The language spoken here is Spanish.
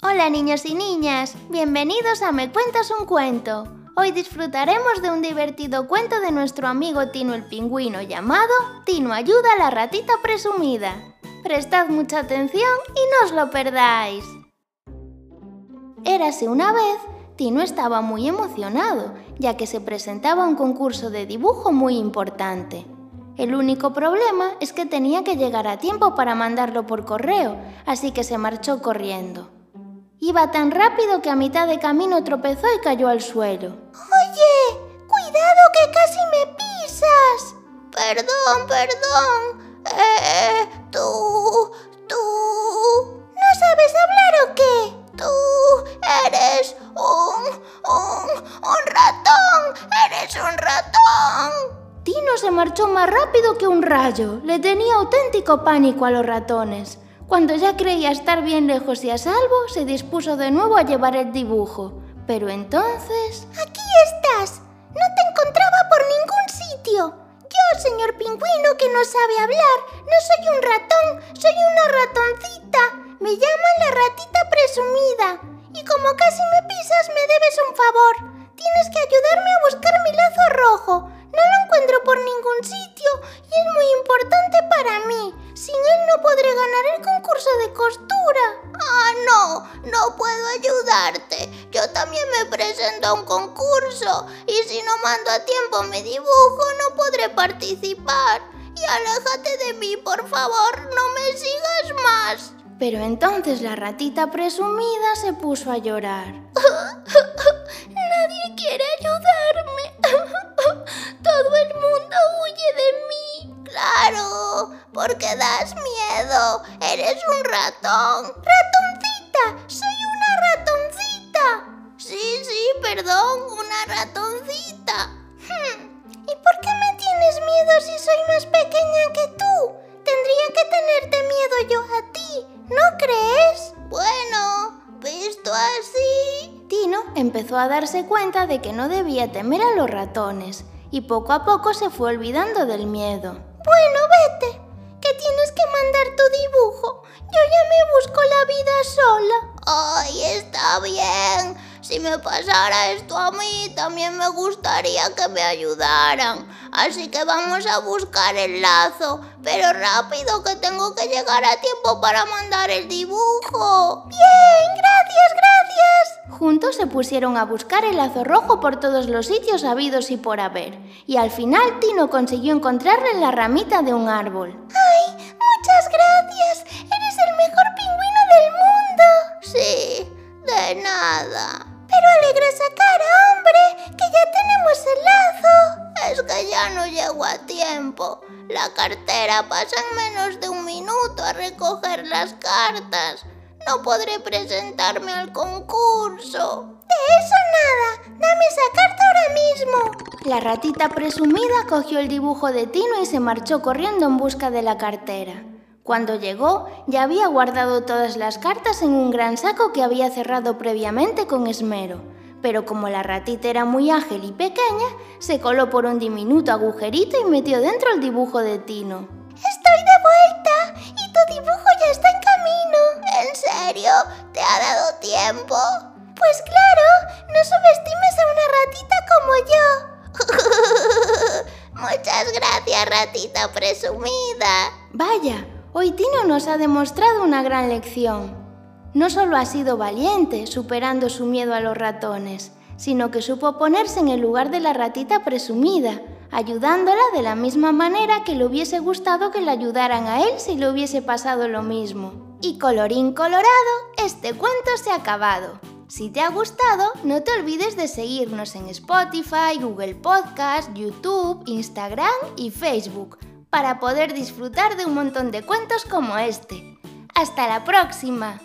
Hola niños y niñas, bienvenidos a Me Cuentas un Cuento. Hoy disfrutaremos de un divertido cuento de nuestro amigo Tino el Pingüino llamado Tino ayuda a la ratita presumida. Prestad mucha atención y no os lo perdáis. Érase una vez, Tino estaba muy emocionado, ya que se presentaba un concurso de dibujo muy importante. El único problema es que tenía que llegar a tiempo para mandarlo por correo, así que se marchó corriendo. Iba tan rápido que a mitad de camino tropezó y cayó al suelo. Oye, cuidado que casi me pisas. Perdón, perdón. Eh, tú, tú... ¿No sabes hablar o qué? Tú eres un, un, un ratón. Eres un ratón. Tino se marchó más rápido que un rayo. Le tenía auténtico pánico a los ratones. Cuando ya creía estar bien lejos y a salvo, se dispuso de nuevo a llevar el dibujo. Pero entonces... ¡Aquí estás! No te encontraba por ningún sitio. Yo, señor pingüino que no sabe hablar, no soy un ratón, soy una ratoncita. Me llaman la ratita presumida. Y como casi me pisas, me debes un favor. Tienes que ayudarme a buscar mi lazo rojo. No lo encuentro por ningún sitio y es muy importante para mí. No podré ganar el concurso de costura. Ah, no, no puedo ayudarte. Yo también me presento a un concurso y si no mando a tiempo mi dibujo no podré participar. Y aléjate de mí, por favor, no me sigas más. Pero entonces la ratita presumida se puso a llorar. Ratón. Ratoncita, soy una ratoncita. Sí, sí, perdón, una ratoncita. Hmm, ¿Y por qué me tienes miedo si soy más pequeña que tú? Tendría que tenerte miedo yo a ti, ¿no crees? Bueno, visto así. Tino empezó a darse cuenta de que no debía temer a los ratones y poco a poco se fue olvidando del miedo. Bueno, vete, que mandar tu dibujo. Yo ya me busco la vida sola. Ay, está bien. Si me pasara esto a mí, también me gustaría que me ayudaran. Así que vamos a buscar el lazo. Pero rápido, que tengo que llegar a tiempo para mandar el dibujo. Bien, gracias, gracias. Juntos se pusieron a buscar el lazo rojo por todos los sitios habidos y por haber. Y al final Tino consiguió encontrarle en la ramita de un árbol. ¡Ay, muchas ¡Eres el mejor pingüino del mundo! Sí, de nada. Pero alegra esa cara, hombre, que ya tenemos el lazo. Es que ya no llego a tiempo. La cartera pasa en menos de un minuto a recoger las cartas. No podré presentarme al concurso. De eso nada. Dame esa carta ahora mismo. La ratita presumida cogió el dibujo de Tino y se marchó corriendo en busca de la cartera. Cuando llegó, ya había guardado todas las cartas en un gran saco que había cerrado previamente con esmero. Pero como la ratita era muy ágil y pequeña, se coló por un diminuto agujerito y metió dentro el dibujo de Tino. Estoy de vuelta y tu dibujo ya está en camino. ¿En serio? ¿Te ha dado tiempo? Pues claro, no subestimes a una ratita como yo. Muchas gracias, ratita presumida. Vaya, Hoy Tino nos ha demostrado una gran lección. No solo ha sido valiente, superando su miedo a los ratones, sino que supo ponerse en el lugar de la ratita presumida, ayudándola de la misma manera que le hubiese gustado que le ayudaran a él si le hubiese pasado lo mismo. Y colorín colorado, este cuento se ha acabado. Si te ha gustado, no te olvides de seguirnos en Spotify, Google Podcast, YouTube, Instagram y Facebook para poder disfrutar de un montón de cuentos como este. ¡Hasta la próxima!